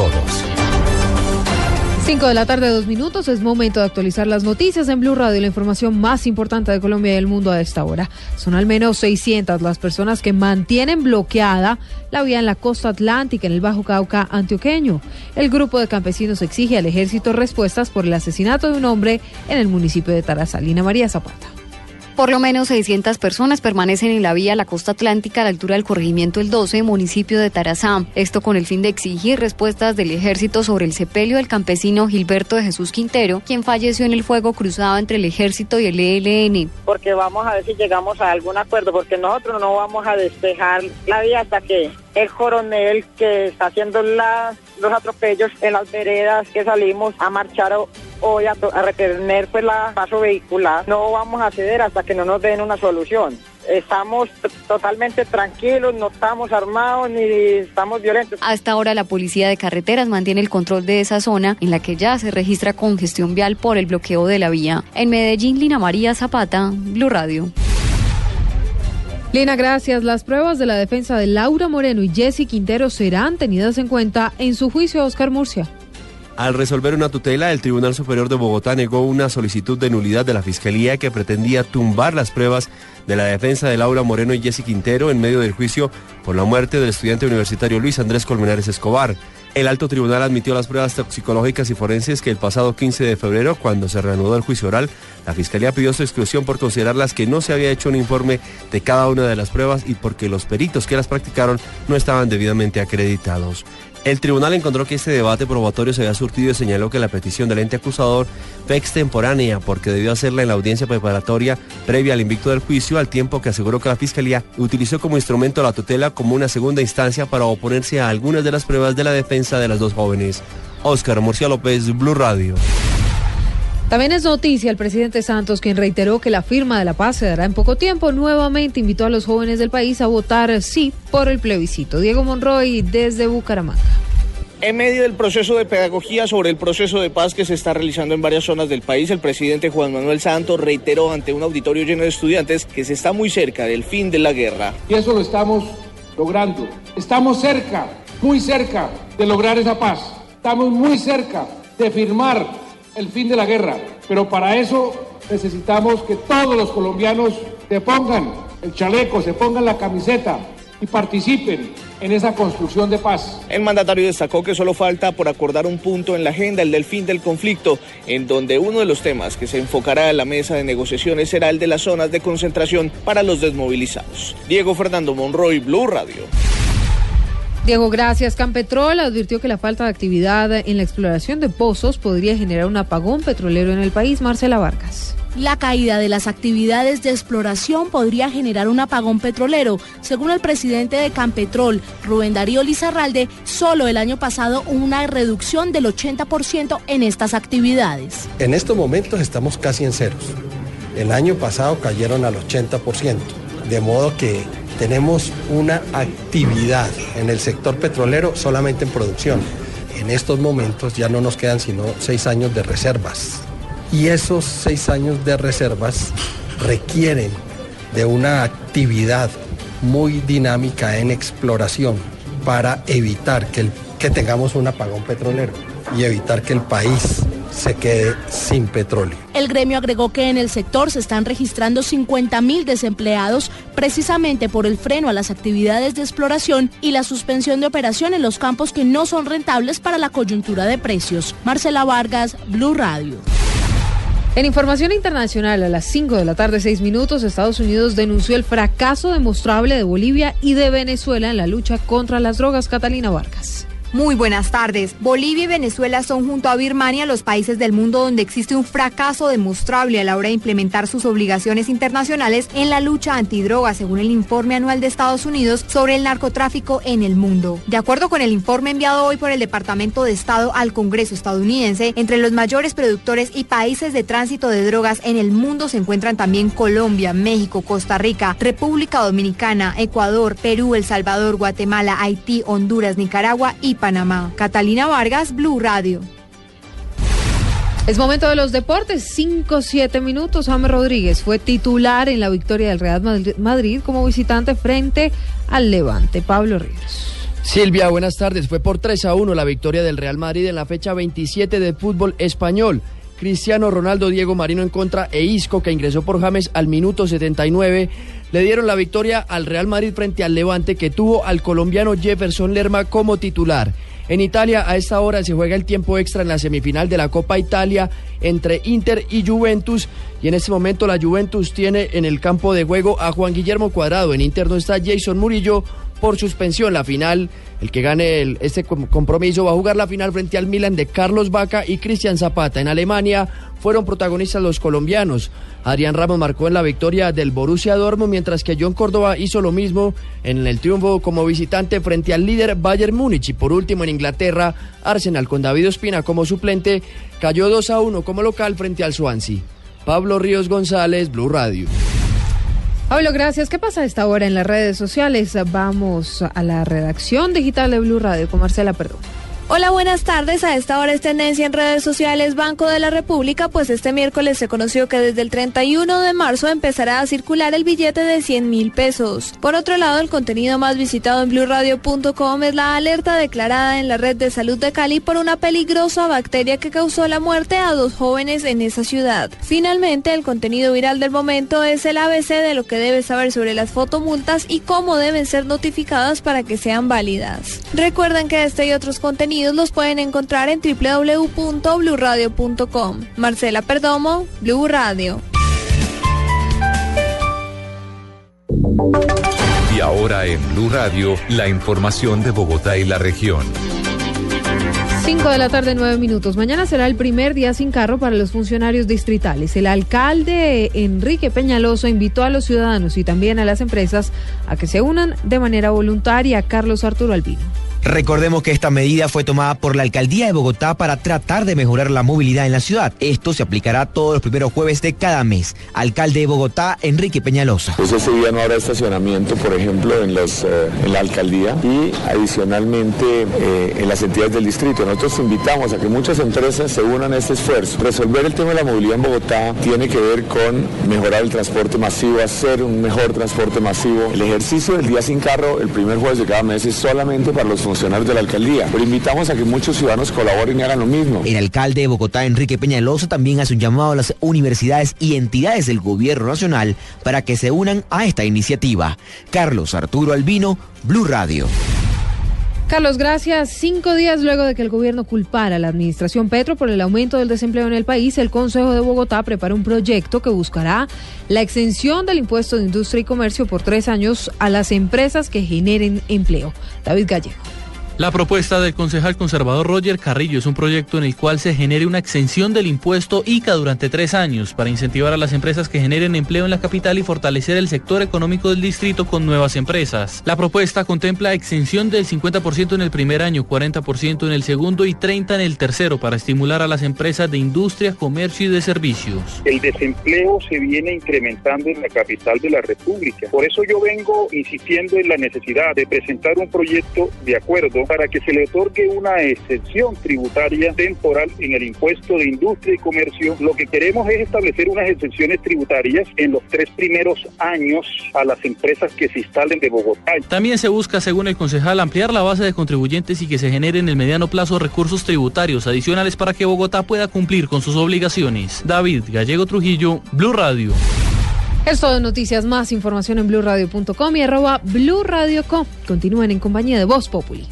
todos. 5 de la tarde, dos minutos. Es momento de actualizar las noticias en Blue Radio, la información más importante de Colombia y el mundo a esta hora. Son al menos 600 las personas que mantienen bloqueada la vía en la costa atlántica, en el Bajo Cauca antioqueño. El grupo de campesinos exige al ejército respuestas por el asesinato de un hombre en el municipio de Tarazalina. María Zapata. Por lo menos 600 personas permanecen en la vía a la costa atlántica a la altura del corregimiento El 12, municipio de Tarazá. Esto con el fin de exigir respuestas del ejército sobre el sepelio del campesino Gilberto de Jesús Quintero, quien falleció en el fuego cruzado entre el ejército y el ELN. Porque vamos a ver si llegamos a algún acuerdo, porque nosotros no vamos a despejar la vía hasta que el coronel que está haciendo los atropellos en las veredas que salimos a marchar hoy a, retener pues la paso vehicular. No vamos a ceder hasta que no nos den una solución. Estamos totalmente tranquilos, no estamos armados ni estamos violentos. Hasta ahora la policía de carreteras mantiene el control de esa zona en la que ya se registra congestión vial por el bloqueo de la vía. En Medellín, Lina María Zapata, Blue Radio. Lina, gracias. Las pruebas de la defensa de Laura Moreno y Jesse Quintero serán tenidas en cuenta en su juicio a Oscar Murcia. Al resolver una tutela, el Tribunal Superior de Bogotá negó una solicitud de nulidad de la Fiscalía que pretendía tumbar las pruebas de la defensa de Laura Moreno y Jesse Quintero en medio del juicio por la muerte del estudiante universitario Luis Andrés Colmenares Escobar. El alto tribunal admitió las pruebas toxicológicas y forenses que el pasado 15 de febrero, cuando se reanudó el juicio oral, la Fiscalía pidió su exclusión por considerarlas que no se había hecho un informe de cada una de las pruebas y porque los peritos que las practicaron no estaban debidamente acreditados. El tribunal encontró que este debate probatorio se había surtido y señaló que la petición del ente acusador fue extemporánea porque debió hacerla en la audiencia preparatoria previa al invicto del juicio, al tiempo que aseguró que la Fiscalía utilizó como instrumento la tutela como una segunda instancia para oponerse a algunas de las pruebas de la defensa de las dos jóvenes. Óscar Murcia López, Blue Radio. También es noticia el presidente Santos, quien reiteró que la firma de la paz se dará en poco tiempo. Nuevamente invitó a los jóvenes del país a votar sí por el plebiscito. Diego Monroy desde Bucaramanga. En medio del proceso de pedagogía sobre el proceso de paz que se está realizando en varias zonas del país, el presidente Juan Manuel Santos reiteró ante un auditorio lleno de estudiantes que se está muy cerca del fin de la guerra. Y eso lo estamos logrando. Estamos cerca, muy cerca de lograr esa paz. Estamos muy cerca de firmar el fin de la guerra, pero para eso necesitamos que todos los colombianos se pongan el chaleco, se pongan la camiseta y participen en esa construcción de paz. El mandatario destacó que solo falta por acordar un punto en la agenda, el del fin del conflicto, en donde uno de los temas que se enfocará en la mesa de negociaciones será el de las zonas de concentración para los desmovilizados. Diego Fernando Monroy, Blue Radio. Diego, gracias. Campetrol advirtió que la falta de actividad en la exploración de pozos podría generar un apagón petrolero en el país. Marcela Vargas. La caída de las actividades de exploración podría generar un apagón petrolero. Según el presidente de Campetrol, Rubén Darío Lizarralde, solo el año pasado hubo una reducción del 80% en estas actividades. En estos momentos estamos casi en ceros. El año pasado cayeron al 80%, de modo que tenemos una actividad en el sector petrolero solamente en producción. En estos momentos ya no nos quedan sino seis años de reservas. Y esos seis años de reservas requieren de una actividad muy dinámica en exploración para evitar que, que tengamos un apagón petrolero y evitar que el país se quede sin petróleo. El gremio agregó que en el sector se están registrando 50 mil desempleados precisamente por el freno a las actividades de exploración y la suspensión de operación en los campos que no son rentables para la coyuntura de precios. Marcela Vargas, Blue Radio. En información internacional, a las 5 de la tarde, 6 minutos, Estados Unidos denunció el fracaso demostrable de Bolivia y de Venezuela en la lucha contra las drogas. Catalina Vargas. Muy buenas tardes. Bolivia y Venezuela son junto a Birmania los países del mundo donde existe un fracaso demostrable a la hora de implementar sus obligaciones internacionales en la lucha antidroga, según el informe anual de Estados Unidos sobre el narcotráfico en el mundo. De acuerdo con el informe enviado hoy por el Departamento de Estado al Congreso estadounidense, entre los mayores productores y países de tránsito de drogas en el mundo se encuentran también Colombia, México, Costa Rica, República Dominicana, Ecuador, Perú, El Salvador, Guatemala, Haití, Honduras, Nicaragua y Panamá. Catalina Vargas, Blue Radio. Es momento de los deportes. 5-7 minutos. James Rodríguez fue titular en la victoria del Real Madrid como visitante frente al Levante. Pablo Ríos. Silvia, buenas tardes. Fue por 3 a 1 la victoria del Real Madrid en la fecha 27 de fútbol español. Cristiano Ronaldo, Diego Marino en contra e Isco, que ingresó por James al minuto 79, le dieron la victoria al Real Madrid frente al Levante, que tuvo al colombiano Jefferson Lerma como titular. En Italia a esta hora se juega el tiempo extra en la semifinal de la Copa Italia entre Inter y Juventus y en este momento la Juventus tiene en el campo de juego a Juan Guillermo Cuadrado. En Inter no está Jason Murillo por suspensión. La final, el que gane el, este compromiso va a jugar la final frente al Milan de Carlos Vaca y Cristian Zapata. En Alemania fueron protagonistas los colombianos. Adrián Ramos marcó en la victoria del Borussia Dortmund, mientras que John Córdoba hizo lo mismo en el triunfo como visitante frente al líder Bayern Múnich. Y por último en Inglaterra, Arsenal con David Ospina como suplente cayó 2 a 1 como local frente al Swansea. Pablo Ríos González, Blue Radio. Pablo, gracias. ¿Qué pasa a esta hora en las redes sociales? Vamos a la redacción digital de Blue Radio con Marcela Perdón. Hola, buenas tardes. A esta hora es tendencia en redes sociales Banco de la República, pues este miércoles se conoció que desde el 31 de marzo empezará a circular el billete de 100 mil pesos. Por otro lado, el contenido más visitado en blurradio.com es la alerta declarada en la red de salud de Cali por una peligrosa bacteria que causó la muerte a dos jóvenes en esa ciudad. Finalmente, el contenido viral del momento es el ABC de lo que debes saber sobre las fotomultas y cómo deben ser notificadas para que sean válidas. Recuerden que este y otros contenidos los pueden encontrar en www.bluradio.com. Marcela Perdomo, Blue Radio. Y ahora en Blue Radio, la información de Bogotá y la región. 5 de la tarde, 9 minutos. Mañana será el primer día sin carro para los funcionarios distritales. El alcalde Enrique Peñaloso invitó a los ciudadanos y también a las empresas a que se unan de manera voluntaria. Carlos Arturo Albino. Recordemos que esta medida fue tomada por la alcaldía de Bogotá para tratar de mejorar la movilidad en la ciudad. Esto se aplicará todos los primeros jueves de cada mes. Alcalde de Bogotá, Enrique Peñalosa. Pues ese día no habrá estacionamiento, por ejemplo, en, los, eh, en la alcaldía y adicionalmente eh, en las entidades del distrito. Nosotros invitamos a que muchas empresas se unan a este esfuerzo. Resolver el tema de la movilidad en Bogotá tiene que ver con mejorar el transporte masivo, hacer un mejor transporte masivo. El ejercicio del día sin carro, el primer jueves de cada mes, es solamente para los funcionarios de la alcaldía. Pero invitamos a que muchos ciudadanos colaboren y hagan lo mismo. El alcalde de Bogotá, Enrique Peñalosa, también hace un llamado a las universidades y entidades del gobierno nacional para que se unan a esta iniciativa. Carlos Arturo Albino, Blue Radio. Carlos, gracias. Cinco días luego de que el gobierno culpara a la administración Petro por el aumento del desempleo en el país, el Consejo de Bogotá prepara un proyecto que buscará la exención del impuesto de industria y comercio por tres años a las empresas que generen empleo. David Gallego. La propuesta del concejal conservador Roger Carrillo es un proyecto en el cual se genere una exención del impuesto ICA durante tres años para incentivar a las empresas que generen empleo en la capital y fortalecer el sector económico del distrito con nuevas empresas. La propuesta contempla exención del 50% en el primer año, 40% en el segundo y 30% en el tercero para estimular a las empresas de industria, comercio y de servicios. El desempleo se viene incrementando en la capital de la República. Por eso yo vengo insistiendo en la necesidad de presentar un proyecto de acuerdo para que se le otorgue una excepción tributaria temporal en el impuesto de industria y comercio. Lo que queremos es establecer unas excepciones tributarias en los tres primeros años a las empresas que se instalen de Bogotá. También se busca, según el concejal, ampliar la base de contribuyentes y que se generen en el mediano plazo recursos tributarios adicionales para que Bogotá pueda cumplir con sus obligaciones. David Gallego Trujillo, Blue Radio. Es todo noticias, más información en blueradio.com y arroba blueradio.com. Continúen en compañía de Voz Populi.